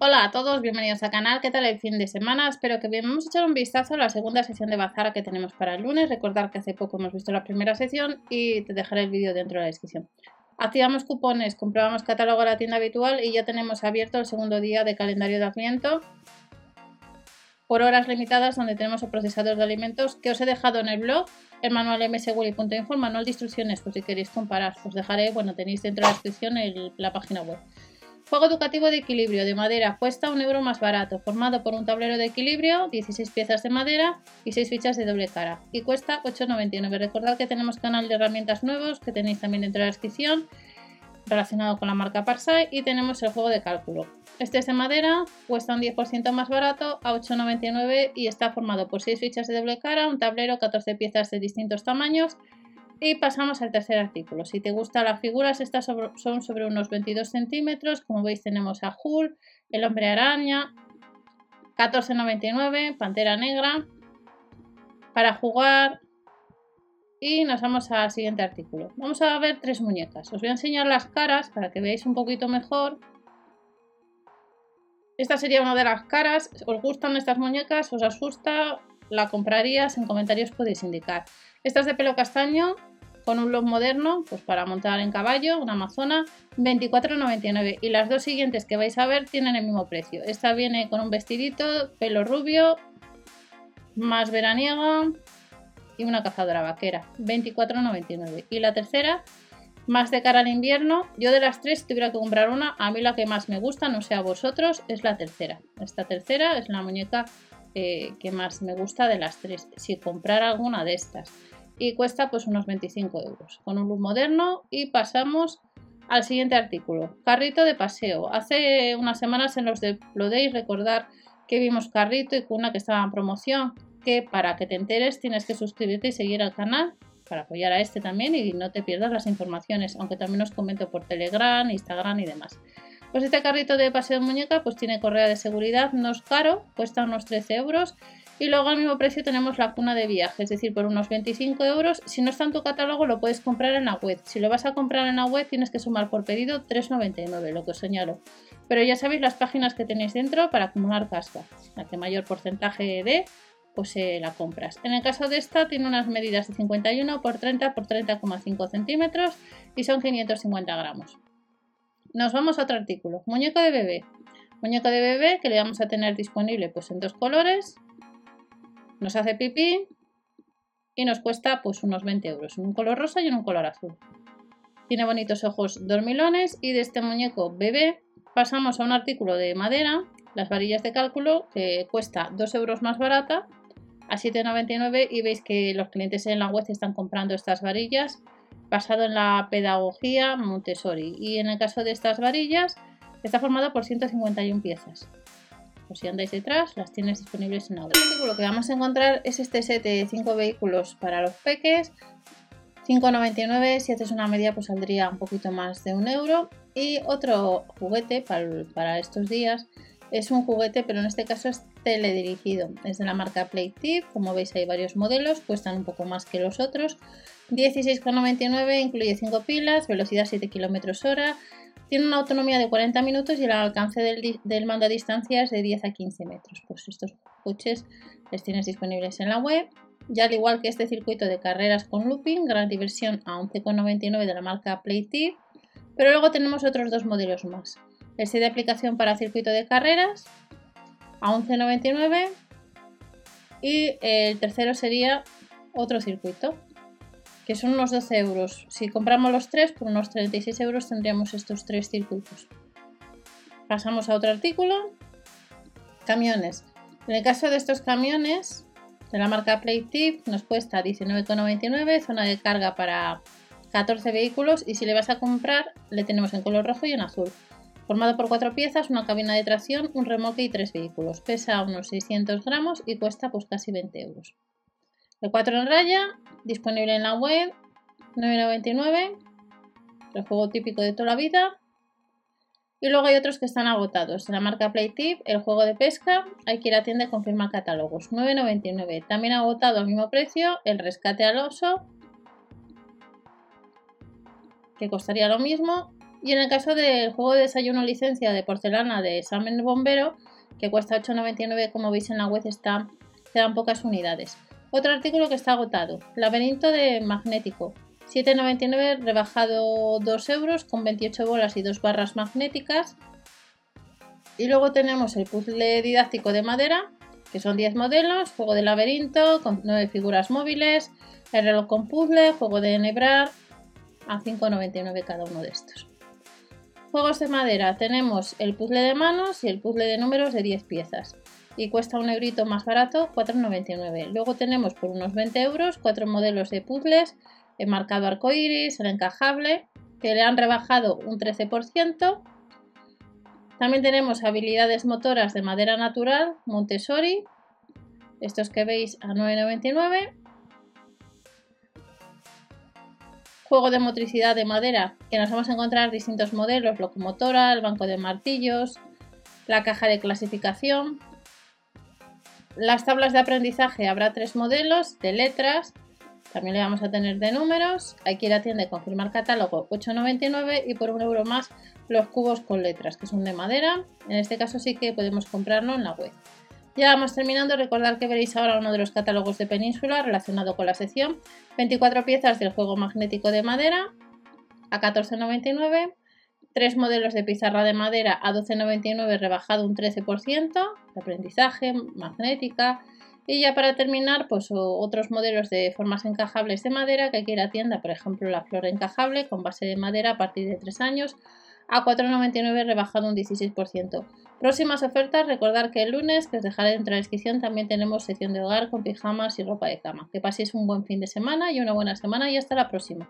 Hola a todos, bienvenidos al canal, ¿qué tal el fin de semana? Espero que bien. Vamos a echar un vistazo a la segunda sesión de Bazara que tenemos para el lunes. Recordar que hace poco hemos visto la primera sesión y te dejaré el vídeo dentro de la descripción. Activamos cupones, comprobamos catálogo de la tienda habitual y ya tenemos abierto el segundo día de calendario de adviento por horas limitadas donde tenemos el procesador de alimentos que os he dejado en el blog el manual mswilly.info, manual de instrucciones por si queréis comparar. Os dejaré, bueno, tenéis dentro de la descripción la página web. Juego educativo de equilibrio de madera cuesta un euro más barato, formado por un tablero de equilibrio, 16 piezas de madera y 6 fichas de doble cara. Y cuesta 8,99. Recordad que tenemos canal de herramientas nuevos que tenéis también dentro de la descripción relacionado con la marca Parsai y tenemos el juego de cálculo. Este es de madera, cuesta un 10% más barato a 8,99 y está formado por 6 fichas de doble cara, un tablero, 14 piezas de distintos tamaños y pasamos al tercer artículo. Si te gustan las figuras, estas son sobre unos 22 centímetros. Como veis tenemos a Hulk, el hombre araña, 14,99, pantera negra. Para jugar y nos vamos al siguiente artículo. Vamos a ver tres muñecas. Os voy a enseñar las caras para que veáis un poquito mejor. Esta sería una de las caras. ¿Os gustan estas muñecas? ¿Os asusta? ¿La comprarías? En comentarios podéis indicar. Esta es de pelo castaño con un look moderno, pues para montar en caballo, una amazona, 24,99. Y las dos siguientes que vais a ver tienen el mismo precio. Esta viene con un vestidito, pelo rubio, más veraniega y una cazadora vaquera, 24,99. Y la tercera, más de cara al invierno. Yo de las tres, tuviera que comprar una, a mí la que más me gusta, no sé a vosotros, es la tercera. Esta tercera es la muñeca eh, que más me gusta de las tres. Si comprar alguna de estas y cuesta pues unos 25 euros. Con un look moderno y pasamos al siguiente artículo. Carrito de paseo. Hace unas semanas en los de Days recordar que vimos carrito y cuna que estaba en promoción que para que te enteres tienes que suscribirte y seguir al canal para apoyar a este también y no te pierdas las informaciones aunque también os comento por telegram instagram y demás. Pues este carrito de paseo de muñeca pues tiene correa de seguridad no es caro cuesta unos 13 euros y luego al mismo precio tenemos la cuna de viaje, es decir, por unos 25 euros. Si no está en tu catálogo, lo puedes comprar en la web. Si lo vas a comprar en la web, tienes que sumar por pedido 3,99, lo que os señalo. Pero ya sabéis las páginas que tenéis dentro para acumular casca. La que mayor porcentaje de, pues eh, la compras. En el caso de esta, tiene unas medidas de 51 por 30 por 30,5 centímetros y son 550 gramos. Nos vamos a otro artículo. Muñeco de bebé. Muñeco de bebé que le vamos a tener disponible pues en dos colores, nos hace pipí y nos cuesta pues unos 20 euros, en un color rosa y en un color azul. Tiene bonitos ojos dormilones y de este muñeco bebé pasamos a un artículo de madera, las varillas de cálculo, que cuesta 2 euros más barata, a 7,99 y veis que los clientes en la web están comprando estas varillas basado en la pedagogía Montessori y en el caso de estas varillas está formado por 151 piezas si andáis detrás, las tienes disponibles en la web. Lo que vamos a encontrar es este set de 5 vehículos para los peques. 5,99, si haces una media pues saldría un poquito más de un euro. Y otro juguete para, estos días es un juguete, pero en este caso es teledirigido. Es de la marca Playtip, como veis hay varios modelos, cuestan un poco más que los otros. 16,99 incluye 5 pilas, velocidad 7 km hora, tiene una autonomía de 40 minutos y el alcance del, mando a distancia es de 10 a 15 metros. Pues estos coches les tienes disponibles en la web. Ya al igual que este circuito de carreras con looping, gran diversión a 11,99 de la marca Playtip. Pero luego tenemos otros dos modelos más. Este de aplicación para circuito de carreras a 11,99 y el tercero sería otro circuito que son unos 12 euros. Si compramos los tres, por unos 36 euros tendríamos estos tres circuitos. Pasamos a otro artículo. Camiones. En el caso de estos camiones de la marca Playtip nos cuesta 19,99, zona de carga para 14 vehículos y si le vas a comprar le tenemos en color rojo y en azul. Formado por cuatro piezas, una cabina de tracción, un remolque y tres vehículos. Pesa unos 600 gramos y cuesta pues casi 20 euros. El 4 en raya, disponible en la web, 9,99. El juego típico de toda la vida. Y luego hay otros que están agotados. De la marca Playtip, el juego de pesca, hay que ir a tienda y confirmar catálogos. 9,99. También agotado al mismo precio el rescate al oso, que costaría lo mismo. Y en el caso del juego de desayuno licencia de porcelana de examen bombero, que cuesta 8,99 como veis en la web está, quedan pocas unidades. Otro artículo que está agotado, laberinto de magnético, 7,99 rebajado 2 euros con 28 bolas y 2 barras magnéticas. Y luego tenemos el puzzle didáctico de madera, que son 10 modelos, juego de laberinto con 9 figuras móviles, el reloj con puzzle, juego de enhebrar, a 5,99 cada uno de estos. Juegos de madera, tenemos el puzzle de manos y el puzzle de números de 10 piezas. Y cuesta un eurito más barato, 4,99. Luego tenemos por unos 20 euros 4 modelos de puzzles, el marcado arcoiris, el encajable, que le han rebajado un 13%. También tenemos habilidades motoras de madera natural, Montessori, estos que veis a 9,99. Juego de motricidad de madera, que nos vamos a encontrar distintos modelos, locomotora, el banco de martillos, la caja de clasificación. Las tablas de aprendizaje habrá tres modelos de letras, también le vamos a tener de números. Hay que ir a tienda confirmar catálogo 8,99 y por un euro más los cubos con letras que son de madera. En este caso sí que podemos comprarlo en la web. Ya vamos terminando, recordar que veréis ahora uno de los catálogos de Península relacionado con la sección. 24 piezas del juego magnético de madera a 14,99. Tres modelos de pizarra de madera a 12,99 rebajado un 13%. De aprendizaje, magnética. Y ya para terminar, pues otros modelos de formas encajables de madera que hay que ir a tienda, por ejemplo la flor encajable con base de madera a partir de 3 años a 4,99 rebajado un 16%. Próximas ofertas, recordar que el lunes, que os dejaré en la descripción, también tenemos sección de hogar con pijamas y ropa de cama. Que paséis un buen fin de semana y una buena semana y hasta la próxima.